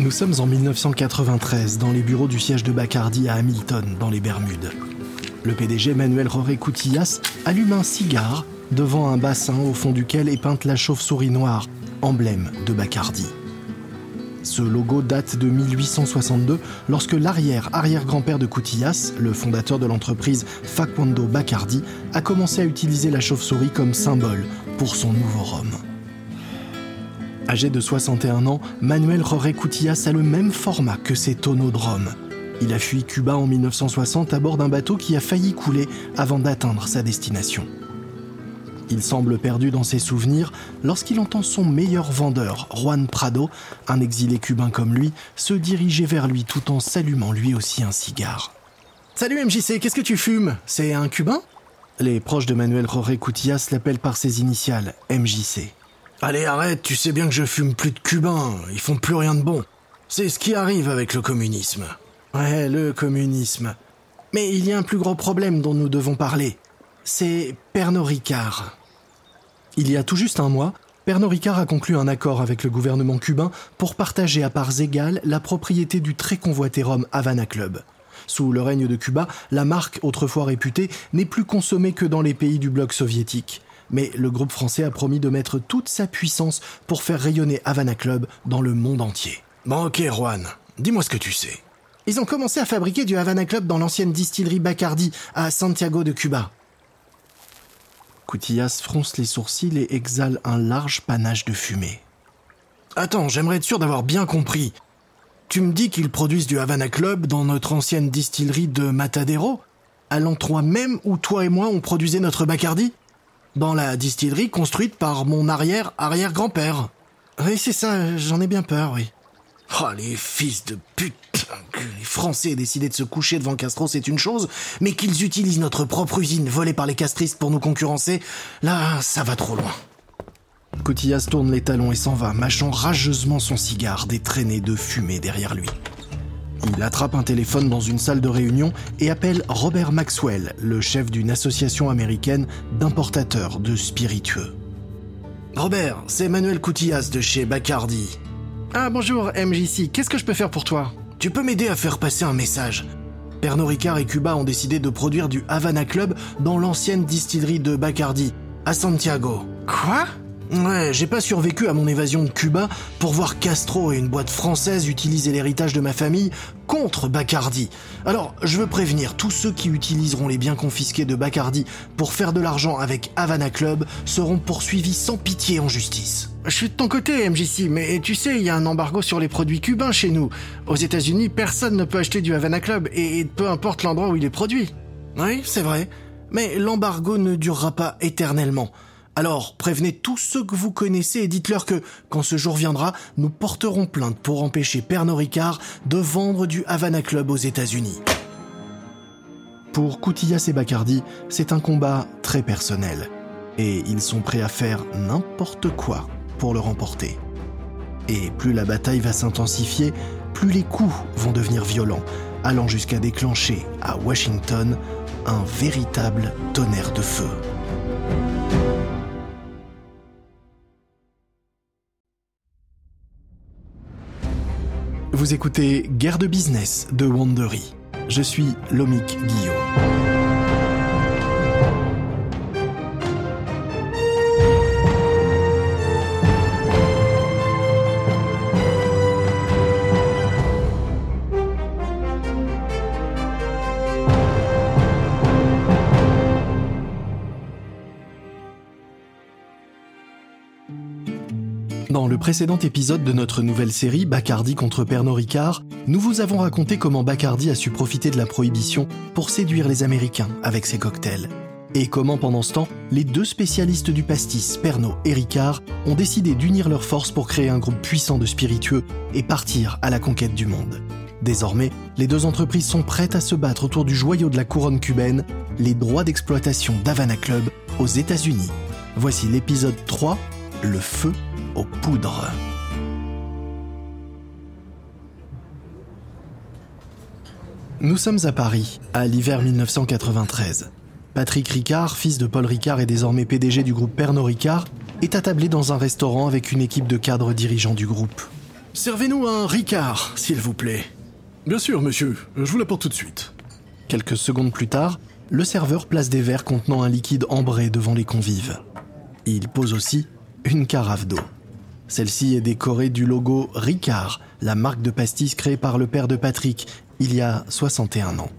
Nous sommes en 1993 dans les bureaux du siège de Bacardi à Hamilton, dans les Bermudes. Le PDG Manuel Roré Coutillas allume un cigare devant un bassin au fond duquel est peinte la chauve-souris noire, emblème de Bacardi. Ce logo date de 1862 lorsque l'arrière-arrière-grand-père de Coutillas, le fondateur de l'entreprise Facundo Bacardi, a commencé à utiliser la chauve-souris comme symbole pour son nouveau rhum. Âgé de 61 ans, Manuel Roré Coutillas a le même format que ses tonneaux de. Il a fui Cuba en 1960 à bord d'un bateau qui a failli couler avant d'atteindre sa destination. Il semble perdu dans ses souvenirs lorsqu'il entend son meilleur vendeur, Juan Prado, un exilé cubain comme lui, se diriger vers lui tout en s'allumant lui aussi un cigare. Salut MJC, qu'est-ce que tu fumes? C'est un cubain? Les proches de Manuel Roré Coutillas l'appellent par ses initiales, MJC. Allez, arrête, tu sais bien que je fume plus de cubains, ils font plus rien de bon. C'est ce qui arrive avec le communisme. Ouais, le communisme. Mais il y a un plus gros problème dont nous devons parler. C'est Pernod Ricard. Il y a tout juste un mois, Pernod Ricard a conclu un accord avec le gouvernement cubain pour partager à parts égales la propriété du très convoité rhum Havana Club. Sous le règne de Cuba, la marque, autrefois réputée, n'est plus consommée que dans les pays du bloc soviétique mais le groupe français a promis de mettre toute sa puissance pour faire rayonner Havana Club dans le monde entier. Bon ok Juan, dis-moi ce que tu sais. Ils ont commencé à fabriquer du Havana Club dans l'ancienne distillerie Bacardi à Santiago de Cuba. Coutillas fronce les sourcils et exhale un large panache de fumée. Attends, j'aimerais être sûr d'avoir bien compris. Tu me dis qu'ils produisent du Havana Club dans notre ancienne distillerie de Matadero? À l'endroit même où toi et moi on produisait notre Bacardi? Dans la distillerie construite par mon arrière-arrière-grand-père. Oui, c'est ça, j'en ai bien peur, oui. Oh, les fils de pute les Français aient de se coucher devant Castro, c'est une chose, mais qu'ils utilisent notre propre usine volée par les castristes pour nous concurrencer, là, ça va trop loin. Cotillas tourne les talons et s'en va, mâchant rageusement son cigare, des traînées de fumée derrière lui. Il attrape un téléphone dans une salle de réunion et appelle Robert Maxwell, le chef d'une association américaine d'importateurs de spiritueux. Robert, c'est Manuel Coutillas de chez Bacardi. Ah bonjour MJC, qu'est-ce que je peux faire pour toi? Tu peux m'aider à faire passer un message. Pernod Ricard et Cuba ont décidé de produire du Havana Club dans l'ancienne distillerie de Bacardi, à Santiago. Quoi? Ouais, j'ai pas survécu à mon évasion de Cuba pour voir Castro et une boîte française utiliser l'héritage de ma famille contre Bacardi. Alors, je veux prévenir, tous ceux qui utiliseront les biens confisqués de Bacardi pour faire de l'argent avec Havana Club seront poursuivis sans pitié en justice. Je suis de ton côté, MJC, mais tu sais, il y a un embargo sur les produits cubains chez nous. Aux États-Unis, personne ne peut acheter du Havana Club, et peu importe l'endroit où il est produit. Oui, c'est vrai. Mais l'embargo ne durera pas éternellement. Alors prévenez tous ceux que vous connaissez et dites-leur que, quand ce jour viendra, nous porterons plainte pour empêcher Pernod Ricard de vendre du Havana Club aux États-Unis. Pour Coutillas et Bacardi, c'est un combat très personnel. Et ils sont prêts à faire n'importe quoi pour le remporter. Et plus la bataille va s'intensifier, plus les coups vont devenir violents, allant jusqu'à déclencher à Washington un véritable tonnerre de feu. Vous écoutez Guerre de business de Wandery. Je suis Lomik Guillaume. Dans le précédent épisode de notre nouvelle série Bacardi contre Pernod Ricard, nous vous avons raconté comment Bacardi a su profiter de la prohibition pour séduire les Américains avec ses cocktails. Et comment pendant ce temps, les deux spécialistes du pastis, Pernod et Ricard, ont décidé d'unir leurs forces pour créer un groupe puissant de spiritueux et partir à la conquête du monde. Désormais, les deux entreprises sont prêtes à se battre autour du joyau de la couronne cubaine, les droits d'exploitation d'Havana Club aux États-Unis. Voici l'épisode 3, Le feu aux poudres. Nous sommes à Paris, à l'hiver 1993. Patrick Ricard, fils de Paul Ricard et désormais PDG du groupe Pernod Ricard, est attablé dans un restaurant avec une équipe de cadres dirigeants du groupe. Servez-nous un Ricard, s'il vous plaît. Bien sûr, monsieur, je vous l'apporte tout de suite. Quelques secondes plus tard, le serveur place des verres contenant un liquide ambré devant les convives. Il pose aussi une carafe d'eau. Celle-ci est décorée du logo Ricard, la marque de pastis créée par le père de Patrick il y a 61 ans.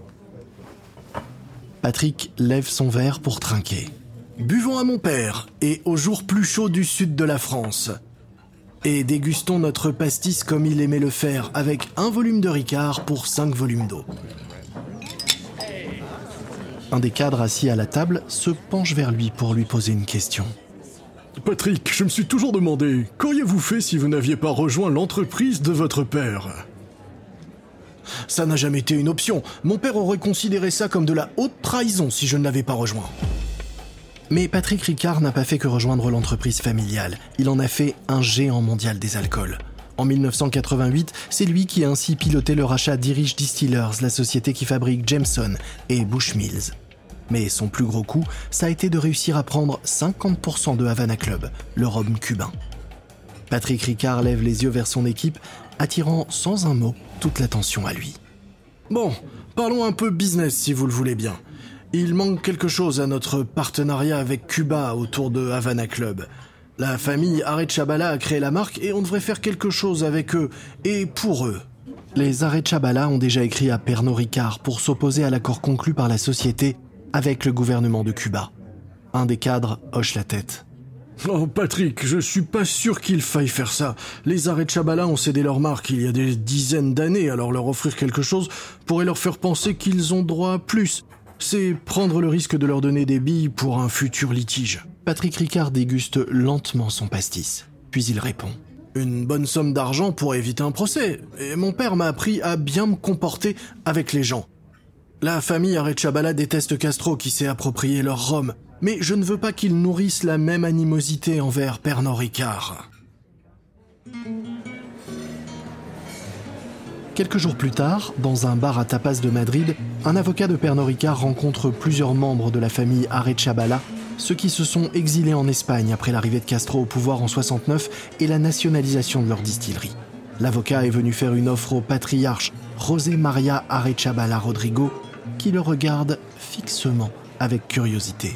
Patrick lève son verre pour trinquer. Buvons à mon père et au jour plus chaud du sud de la France. Et dégustons notre pastis comme il aimait le faire, avec un volume de Ricard pour cinq volumes d'eau. Un des cadres assis à la table se penche vers lui pour lui poser une question. Patrick, je me suis toujours demandé, qu'auriez-vous fait si vous n'aviez pas rejoint l'entreprise de votre père? Ça n'a jamais été une option. Mon père aurait considéré ça comme de la haute trahison si je ne l'avais pas rejoint. Mais Patrick Ricard n'a pas fait que rejoindre l'entreprise familiale. Il en a fait un géant mondial des alcools. En 1988, c'est lui qui a ainsi piloté le rachat d'Irish Distillers, la société qui fabrique Jameson et Bushmills. Mais son plus gros coup, ça a été de réussir à prendre 50% de Havana Club, le rhum cubain. Patrick Ricard lève les yeux vers son équipe, attirant sans un mot toute l'attention à lui. Bon, parlons un peu business si vous le voulez bien. Il manque quelque chose à notre partenariat avec Cuba autour de Havana Club. La famille Arechabala a créé la marque et on devrait faire quelque chose avec eux et pour eux. Les Arechabala ont déjà écrit à Pernod Ricard pour s'opposer à l'accord conclu par la société avec le gouvernement de Cuba. Un des cadres hoche la tête. Oh Patrick, je suis pas sûr qu'il faille faire ça. Les arrêts de Chabala ont cédé leur marque il y a des dizaines d'années, alors leur offrir quelque chose pourrait leur faire penser qu'ils ont droit à plus. C'est prendre le risque de leur donner des billes pour un futur litige. Patrick Ricard déguste lentement son pastis, puis il répond. Une bonne somme d'argent pour éviter un procès. Et mon père m'a appris à bien me comporter avec les gens. La famille Arechabala déteste Castro qui s'est approprié leur rhum, mais je ne veux pas qu'ils nourrissent la même animosité envers Pernod Ricard. Quelques jours plus tard, dans un bar à tapas de Madrid, un avocat de Pernod Ricard rencontre plusieurs membres de la famille Arechabala, ceux qui se sont exilés en Espagne après l'arrivée de Castro au pouvoir en 69 et la nationalisation de leur distillerie. L'avocat est venu faire une offre au patriarche José María Arechabala Rodrigo, qui le regarde fixement avec curiosité.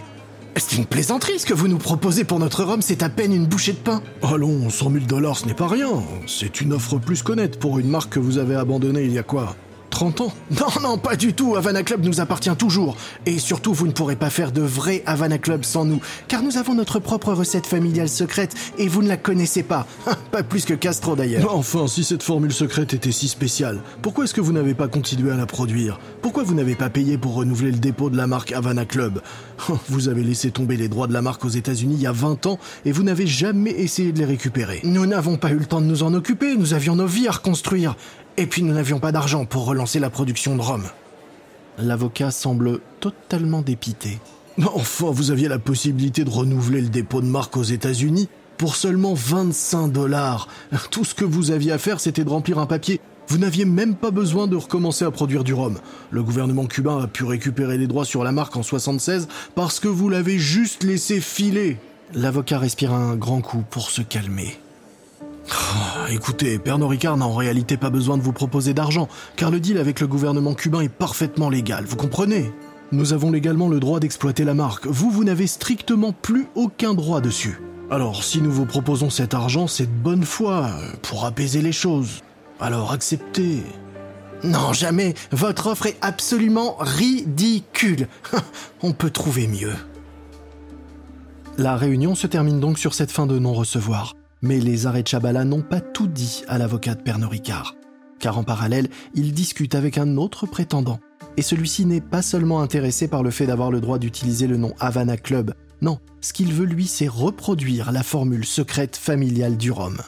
C'est une plaisanterie ce que vous nous proposez pour notre rhum, c'est à peine une bouchée de pain. Allons, 100 000 dollars, ce n'est pas rien. C'est une offre plus qu'honnête pour une marque que vous avez abandonnée il y a quoi? 30 ans Non, non, pas du tout. Havana Club nous appartient toujours. Et surtout, vous ne pourrez pas faire de vrai Havana Club sans nous, car nous avons notre propre recette familiale secrète et vous ne la connaissez pas. pas plus que Castro d'ailleurs. Enfin, si cette formule secrète était si spéciale, pourquoi est-ce que vous n'avez pas continué à la produire? Pourquoi vous n'avez pas payé pour renouveler le dépôt de la marque Havana Club? Vous avez laissé tomber les droits de la marque aux États-Unis il y a 20 ans et vous n'avez jamais essayé de les récupérer. Nous n'avons pas eu le temps de nous en occuper, nous avions nos vies à reconstruire. Et puis nous n'avions pas d'argent pour relancer la production de rhum. L'avocat semble totalement dépité. Enfin, vous aviez la possibilité de renouveler le dépôt de marque aux États-Unis pour seulement 25 dollars. Tout ce que vous aviez à faire, c'était de remplir un papier. Vous n'aviez même pas besoin de recommencer à produire du rhum. Le gouvernement cubain a pu récupérer les droits sur la marque en 76 parce que vous l'avez juste laissé filer. L'avocat respire un grand coup pour se calmer. Ah, écoutez, Pernod Ricard n'a en réalité pas besoin de vous proposer d'argent, car le deal avec le gouvernement cubain est parfaitement légal, vous comprenez? Nous avons légalement le droit d'exploiter la marque, vous, vous n'avez strictement plus aucun droit dessus. Alors, si nous vous proposons cet argent, c'est de bonne foi, pour apaiser les choses. Alors acceptez. Non, jamais. Votre offre est absolument ridicule. On peut trouver mieux. La réunion se termine donc sur cette fin de non-recevoir. Mais les arrêts de Chabala n'ont pas tout dit à l'avocat de Pernod Ricard, car en parallèle, il discute avec un autre prétendant. Et celui-ci n'est pas seulement intéressé par le fait d'avoir le droit d'utiliser le nom Havana Club, non, ce qu'il veut lui, c'est reproduire la formule secrète familiale du rhum.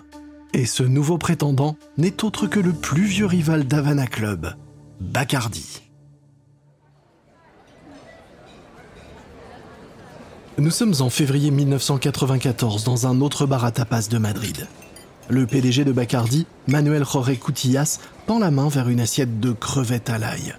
Et ce nouveau prétendant n'est autre que le plus vieux rival d'Havana Club, Bacardi. Nous sommes en février 1994 dans un autre bar à tapas de Madrid. Le PDG de Bacardi, Manuel Jorge Cutillas, tend la main vers une assiette de crevettes à l'ail.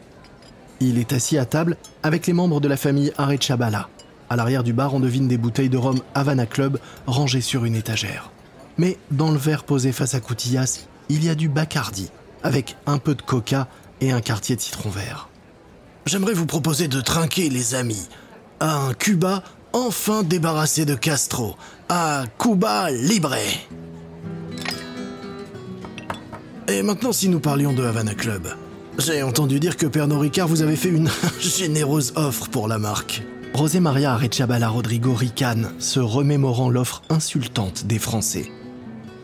Il est assis à table avec les membres de la famille Arechabala. À l'arrière du bar, on devine des bouteilles de rhum Havana Club rangées sur une étagère. Mais dans le verre posé face à Cutillas, il y a du Bacardi, avec un peu de coca et un quartier de citron vert. J'aimerais vous proposer de trinquer, les amis, à un Cuba enfin débarrassé de Castro, à Cuba Libre. Et maintenant, si nous parlions de Havana Club. J'ai entendu dire que Pernod Ricard vous avait fait une généreuse offre pour la marque. José Maria Arechabala Rodrigo ricane, se remémorant l'offre insultante des Français.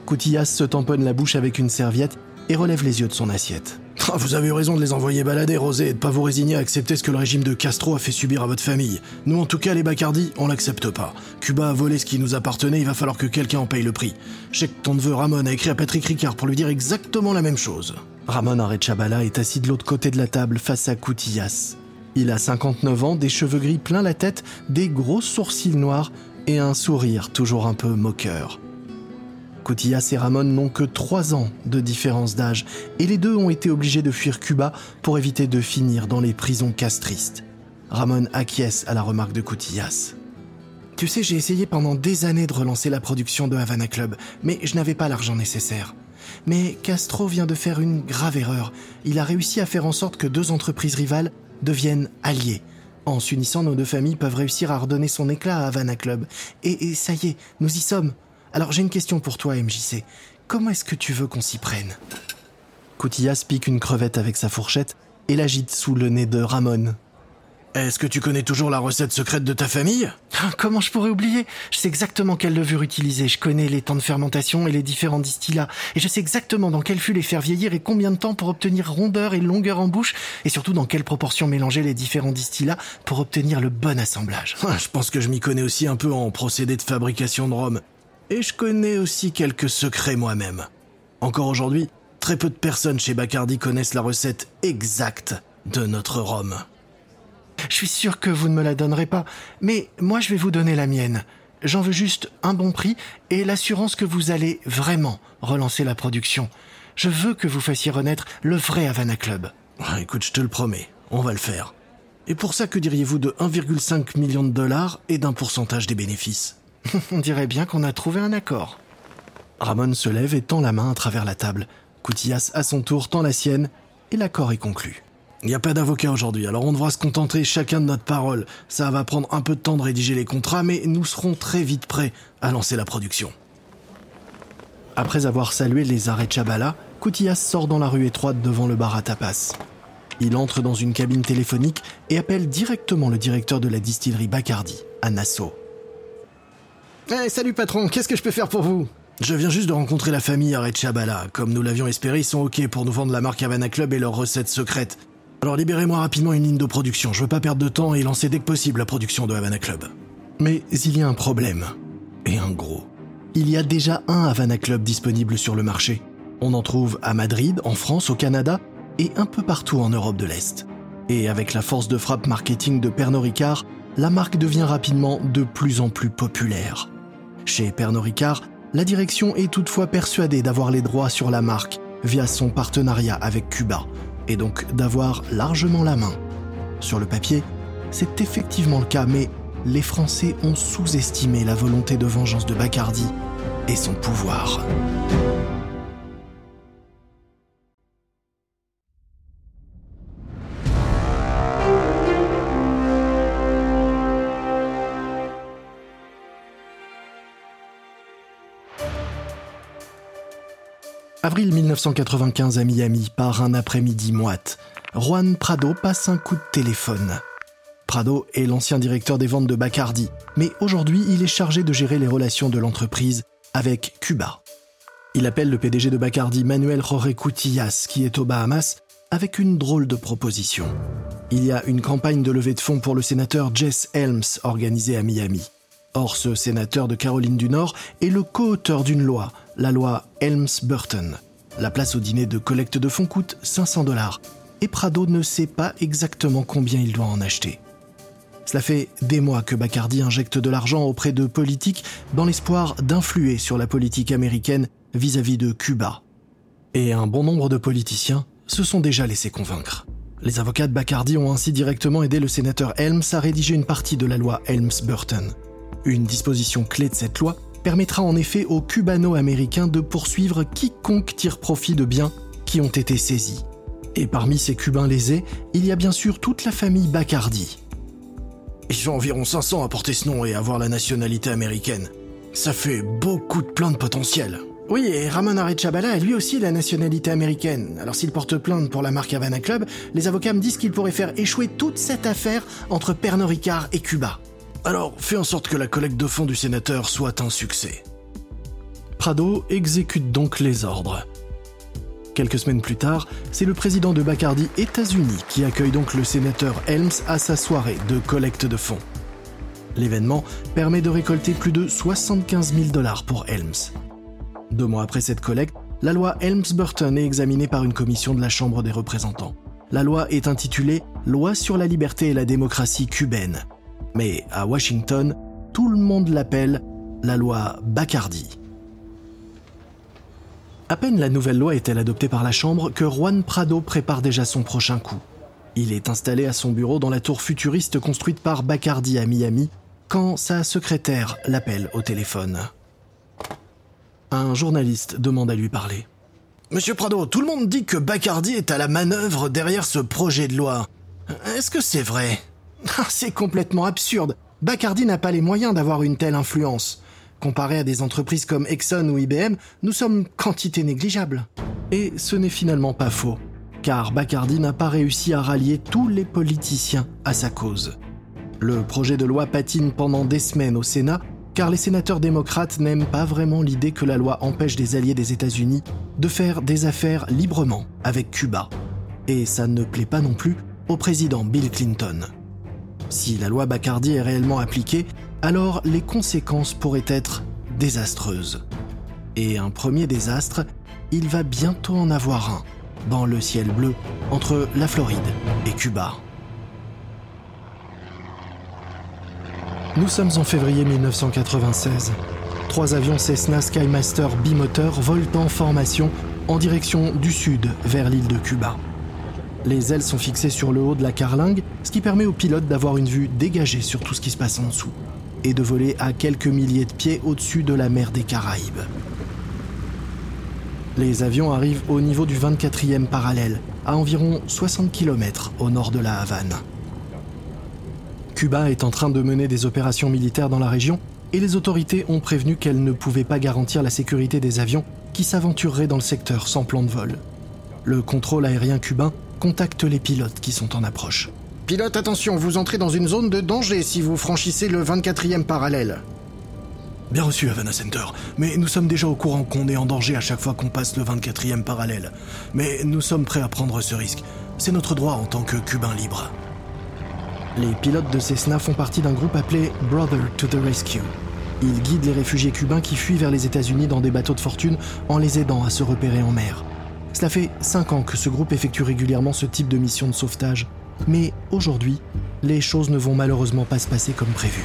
Coutillas se tamponne la bouche avec une serviette et relève les yeux de son assiette. Ah, vous avez eu raison de les envoyer balader, Rosé, et de pas vous résigner à accepter ce que le régime de Castro a fait subir à votre famille. Nous, en tout cas, les Bacardi, on l'accepte pas. Cuba a volé ce qui nous appartenait, il va falloir que quelqu'un en paye le prix. Je que ton neveu Ramon a écrit à Patrick Ricard pour lui dire exactement la même chose. Ramon Arechabala est assis de l'autre côté de la table face à Coutillas. Il a 59 ans, des cheveux gris plein la tête, des gros sourcils noirs et un sourire toujours un peu moqueur. Cotillas et Ramon n'ont que 3 ans de différence d'âge et les deux ont été obligés de fuir Cuba pour éviter de finir dans les prisons castristes. Ramon acquiesce à la remarque de Cotillas. Tu sais, j'ai essayé pendant des années de relancer la production de Havana Club, mais je n'avais pas l'argent nécessaire. Mais Castro vient de faire une grave erreur. Il a réussi à faire en sorte que deux entreprises rivales deviennent alliées. En s'unissant, nos deux familles peuvent réussir à redonner son éclat à Havana Club. Et, et ça y est, nous y sommes. Alors j'ai une question pour toi, MJC. Comment est-ce que tu veux qu'on s'y prenne? Coutillas pique une crevette avec sa fourchette et l'agite sous le nez de Ramon. Est-ce que tu connais toujours la recette secrète de ta famille? Ah, Comment je pourrais oublier? Je sais exactement quelle levure utiliser, je connais les temps de fermentation et les différents distillats, et je sais exactement dans quel fût les faire vieillir et combien de temps pour obtenir rondeur et longueur en bouche, et surtout dans quelle proportion mélanger les différents distillats pour obtenir le bon assemblage. Ah, je pense que je m'y connais aussi un peu en procédé de fabrication de rhum. Et je connais aussi quelques secrets moi-même. Encore aujourd'hui, très peu de personnes chez Bacardi connaissent la recette exacte de notre rhum. Je suis sûr que vous ne me la donnerez pas, mais moi je vais vous donner la mienne. J'en veux juste un bon prix et l'assurance que vous allez vraiment relancer la production. Je veux que vous fassiez renaître le vrai Havana Club. Ah, écoute, je te le promets, on va le faire. Et pour ça, que diriez-vous de 1,5 million de dollars et d'un pourcentage des bénéfices? On dirait bien qu'on a trouvé un accord. Ramon se lève et tend la main à travers la table. Coutillas, à son tour, tend la sienne, et l'accord est conclu. Il n'y a pas d'avocat aujourd'hui, alors on devra se contenter chacun de notre parole. Ça va prendre un peu de temps de rédiger les contrats, mais nous serons très vite prêts à lancer la production. Après avoir salué les arrêts Chabala, Coutillas sort dans la rue étroite devant le bar à tapas. Il entre dans une cabine téléphonique et appelle directement le directeur de la distillerie Bacardi, à Nassau. Eh, salut patron, qu'est-ce que je peux faire pour vous? Je viens juste de rencontrer la famille Chabala. Comme nous l'avions espéré, ils sont OK pour nous vendre la marque Havana Club et leurs recettes secrètes. Alors libérez-moi rapidement une ligne de production. Je veux pas perdre de temps et lancer dès que possible la production de Havana Club. Mais il y a un problème. Et un gros. Il y a déjà un Havana Club disponible sur le marché. On en trouve à Madrid, en France, au Canada et un peu partout en Europe de l'Est. Et avec la force de frappe marketing de Pernod Ricard, la marque devient rapidement de plus en plus populaire. Chez Pernod Ricard, la direction est toutefois persuadée d'avoir les droits sur la marque via son partenariat avec Cuba, et donc d'avoir largement la main. Sur le papier, c'est effectivement le cas, mais les Français ont sous-estimé la volonté de vengeance de Bacardi et son pouvoir. Avril 1995 à Miami, par un après-midi moite, Juan Prado passe un coup de téléphone. Prado est l'ancien directeur des ventes de Bacardi, mais aujourd'hui il est chargé de gérer les relations de l'entreprise avec Cuba. Il appelle le PDG de Bacardi, Manuel Jorge Cutillas, qui est aux Bahamas, avec une drôle de proposition. Il y a une campagne de levée de fonds pour le sénateur Jess Helms organisée à Miami. Or, ce sénateur de Caroline du Nord est le co-auteur d'une loi la loi Helms-Burton. La place au dîner de collecte de fonds coûte 500 dollars et Prado ne sait pas exactement combien il doit en acheter. Cela fait des mois que Bacardi injecte de l'argent auprès de politiques dans l'espoir d'influer sur la politique américaine vis-à-vis de Cuba. Et un bon nombre de politiciens se sont déjà laissés convaincre. Les avocats de Bacardi ont ainsi directement aidé le sénateur Helms à rédiger une partie de la loi Helms-Burton. Une disposition clé de cette loi permettra en effet aux cubano-américains de poursuivre quiconque tire profit de biens qui ont été saisis. Et parmi ces Cubains lésés, il y a bien sûr toute la famille Bacardi. Ils sont environ 500 à porter ce nom et avoir la nationalité américaine. Ça fait beaucoup de plaintes potentielles. Oui, et Ramon Arechabala a lui aussi la nationalité américaine. Alors s'il porte plainte pour la marque Havana Club, les avocats me disent qu'il pourrait faire échouer toute cette affaire entre Pernod Ricard et Cuba. Alors fais en sorte que la collecte de fonds du sénateur soit un succès. Prado exécute donc les ordres. Quelques semaines plus tard, c'est le président de Bacardi États-Unis qui accueille donc le sénateur Helms à sa soirée de collecte de fonds. L'événement permet de récolter plus de 75 000 dollars pour Helms. Deux mois après cette collecte, la loi Helms-Burton est examinée par une commission de la Chambre des représentants. La loi est intitulée Loi sur la liberté et la démocratie cubaine. Mais à Washington, tout le monde l'appelle la loi Bacardi. À peine la nouvelle loi est-elle adoptée par la Chambre que Juan Prado prépare déjà son prochain coup. Il est installé à son bureau dans la tour futuriste construite par Bacardi à Miami quand sa secrétaire l'appelle au téléphone. Un journaliste demande à lui parler. Monsieur Prado, tout le monde dit que Bacardi est à la manœuvre derrière ce projet de loi. Est-ce que c'est vrai? C'est complètement absurde. Bacardi n'a pas les moyens d'avoir une telle influence. Comparé à des entreprises comme Exxon ou IBM, nous sommes quantité négligeable. Et ce n'est finalement pas faux, car Bacardi n'a pas réussi à rallier tous les politiciens à sa cause. Le projet de loi patine pendant des semaines au Sénat, car les sénateurs démocrates n'aiment pas vraiment l'idée que la loi empêche des alliés des États-Unis de faire des affaires librement avec Cuba. Et ça ne plaît pas non plus au président Bill Clinton. Si la loi Bacardi est réellement appliquée, alors les conséquences pourraient être désastreuses. Et un premier désastre, il va bientôt en avoir un, dans le ciel bleu, entre la Floride et Cuba. Nous sommes en février 1996. Trois avions Cessna Skymaster bimoteur volent en formation en direction du sud vers l'île de Cuba. Les ailes sont fixées sur le haut de la carlingue, ce qui permet aux pilotes d'avoir une vue dégagée sur tout ce qui se passe en dessous et de voler à quelques milliers de pieds au-dessus de la mer des Caraïbes. Les avions arrivent au niveau du 24e parallèle, à environ 60 km au nord de la Havane. Cuba est en train de mener des opérations militaires dans la région et les autorités ont prévenu qu'elles ne pouvaient pas garantir la sécurité des avions qui s'aventureraient dans le secteur sans plan de vol. Le contrôle aérien cubain contacte les pilotes qui sont en approche. Pilote, attention, vous entrez dans une zone de danger si vous franchissez le 24e parallèle. Bien reçu, Havana Center, mais nous sommes déjà au courant qu'on est en danger à chaque fois qu'on passe le 24e parallèle. Mais nous sommes prêts à prendre ce risque. C'est notre droit en tant que Cubains libres. Les pilotes de Cessna font partie d'un groupe appelé Brother to the Rescue. Ils guident les réfugiés cubains qui fuient vers les États-Unis dans des bateaux de fortune en les aidant à se repérer en mer. Cela fait 5 ans que ce groupe effectue régulièrement ce type de mission de sauvetage mais aujourd'hui, les choses ne vont malheureusement pas se passer comme prévu.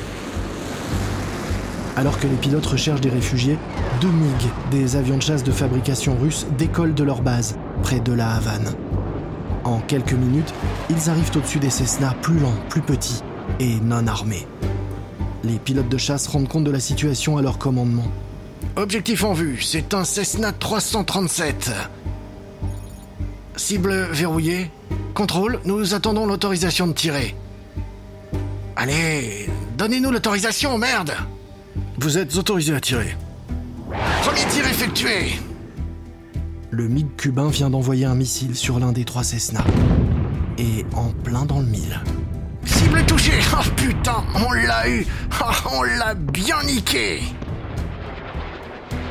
Alors que les pilotes recherchent des réfugiés, deux MiG, des avions de chasse de fabrication russe, décollent de leur base, près de la Havane. En quelques minutes, ils arrivent au-dessus des Cessna plus lents, plus petits et non armés. Les pilotes de chasse rendent compte de la situation à leur commandement. Objectif en vue, c'est un Cessna 337. Cible verrouillée, Contrôle, nous attendons l'autorisation de tirer. Allez, donnez-nous l'autorisation, merde Vous êtes autorisé à tirer. Premier tir effectué Le MiG cubain vient d'envoyer un missile sur l'un des trois Cessna. Et en plein dans le mille. Cible touchée Oh putain, on l'a eu oh, On l'a bien niqué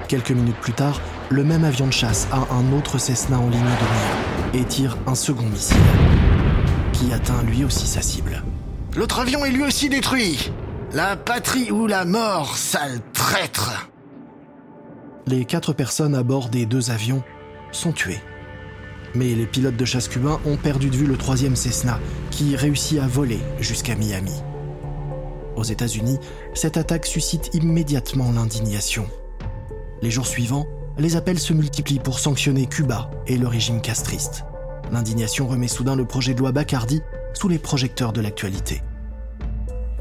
Quelques minutes plus tard, le même avion de chasse a un autre Cessna en ligne de mire et tire un second missile, qui atteint lui aussi sa cible. L'autre avion est lui aussi détruit La patrie ou la mort, sale traître Les quatre personnes à bord des deux avions sont tuées. Mais les pilotes de chasse cubains ont perdu de vue le troisième Cessna, qui réussit à voler jusqu'à Miami. Aux États-Unis, cette attaque suscite immédiatement l'indignation. Les jours suivants, les appels se multiplient pour sanctionner Cuba et le régime castriste. L'indignation remet soudain le projet de loi Bacardi sous les projecteurs de l'actualité.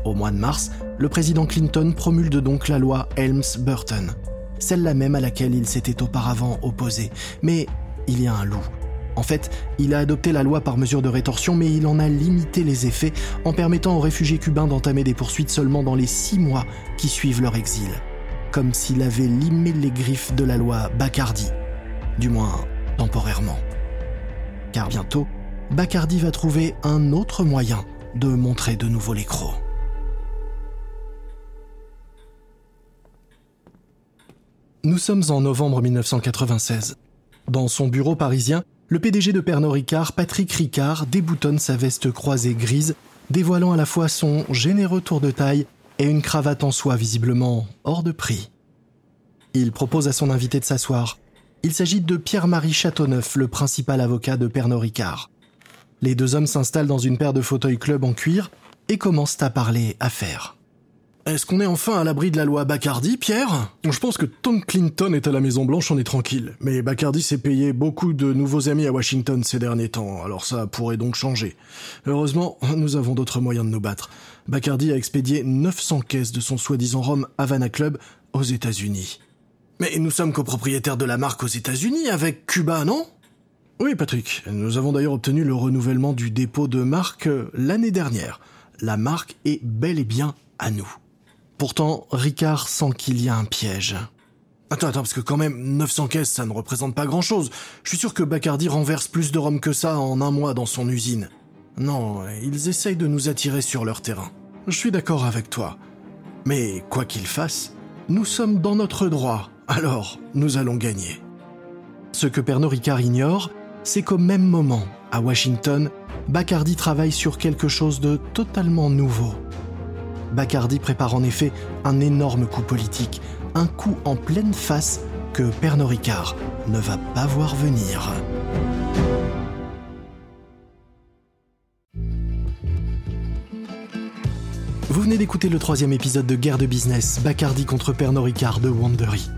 Au mois de mars, le président Clinton promulgue donc la loi Helms-Burton, celle-là même à laquelle il s'était auparavant opposé. Mais il y a un loup. En fait, il a adopté la loi par mesure de rétorsion, mais il en a limité les effets en permettant aux réfugiés cubains d'entamer des poursuites seulement dans les six mois qui suivent leur exil. Comme s'il avait limé les griffes de la loi Bacardi. Du moins, temporairement. Car bientôt, Bacardi va trouver un autre moyen de montrer de nouveau les crocs. Nous sommes en novembre 1996. Dans son bureau parisien, le PDG de Pernod Ricard, Patrick Ricard, déboutonne sa veste croisée grise, dévoilant à la fois son généreux tour de taille et une cravate en soie visiblement hors de prix. Il propose à son invité de s'asseoir. Il s'agit de Pierre-Marie Châteauneuf, le principal avocat de Pernod Ricard. Les deux hommes s'installent dans une paire de fauteuils club en cuir et commencent à parler affaires. Est-ce qu'on est enfin à l'abri de la loi Bacardi, Pierre? Je pense que que Clinton est à la Maison Blanche, on est tranquille. Mais Bacardi s'est payé beaucoup de nouveaux amis à Washington ces derniers temps, alors ça pourrait donc changer. Heureusement, nous avons d'autres moyens de nous battre. Bacardi a expédié 900 caisses de son soi-disant rhum Havana Club aux États-Unis. Mais nous sommes copropriétaires de la marque aux États-Unis avec Cuba, non? Oui, Patrick. Nous avons d'ailleurs obtenu le renouvellement du dépôt de marque euh, l'année dernière. La marque est bel et bien à nous. Pourtant, Ricard sent qu'il y a un piège. Attends, attends, parce que quand même, 900 caisses, ça ne représente pas grand-chose. Je suis sûr que Bacardi renverse plus de rhum que ça en un mois dans son usine. Non, ils essayent de nous attirer sur leur terrain. Je suis d'accord avec toi. Mais quoi qu'il fasse, nous sommes dans notre droit, alors nous allons gagner. Ce que Pernod Ricard ignore, c'est qu'au même moment, à Washington, Bacardi travaille sur quelque chose de totalement nouveau. Bacardi prépare en effet un énorme coup politique, un coup en pleine face que Pernod Ricard ne va pas voir venir. Vous venez d'écouter le troisième épisode de Guerre de business, Bacardi contre Pernod Ricard de Wandery.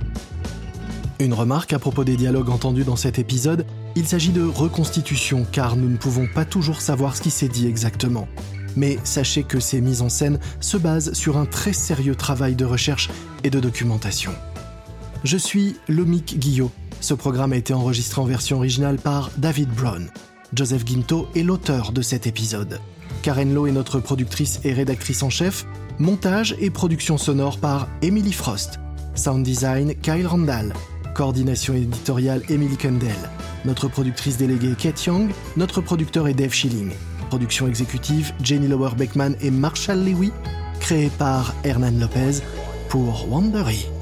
Une remarque à propos des dialogues entendus dans cet épisode, il s'agit de reconstitution car nous ne pouvons pas toujours savoir ce qui s'est dit exactement mais sachez que ces mises en scène se basent sur un très sérieux travail de recherche et de documentation. Je suis Lomic Guillot. Ce programme a été enregistré en version originale par David Brown. Joseph Guinto est l'auteur de cet épisode. Karen Lowe est notre productrice et rédactrice en chef. Montage et production sonore par Emily Frost. Sound design Kyle Randall. Coordination éditoriale Emily Kendall. Notre productrice déléguée Kate Young. Notre producteur est Dave Schilling. Production exécutive Jenny Lower Beckman et Marshall Lewy, créé par Hernan Lopez pour Wandery.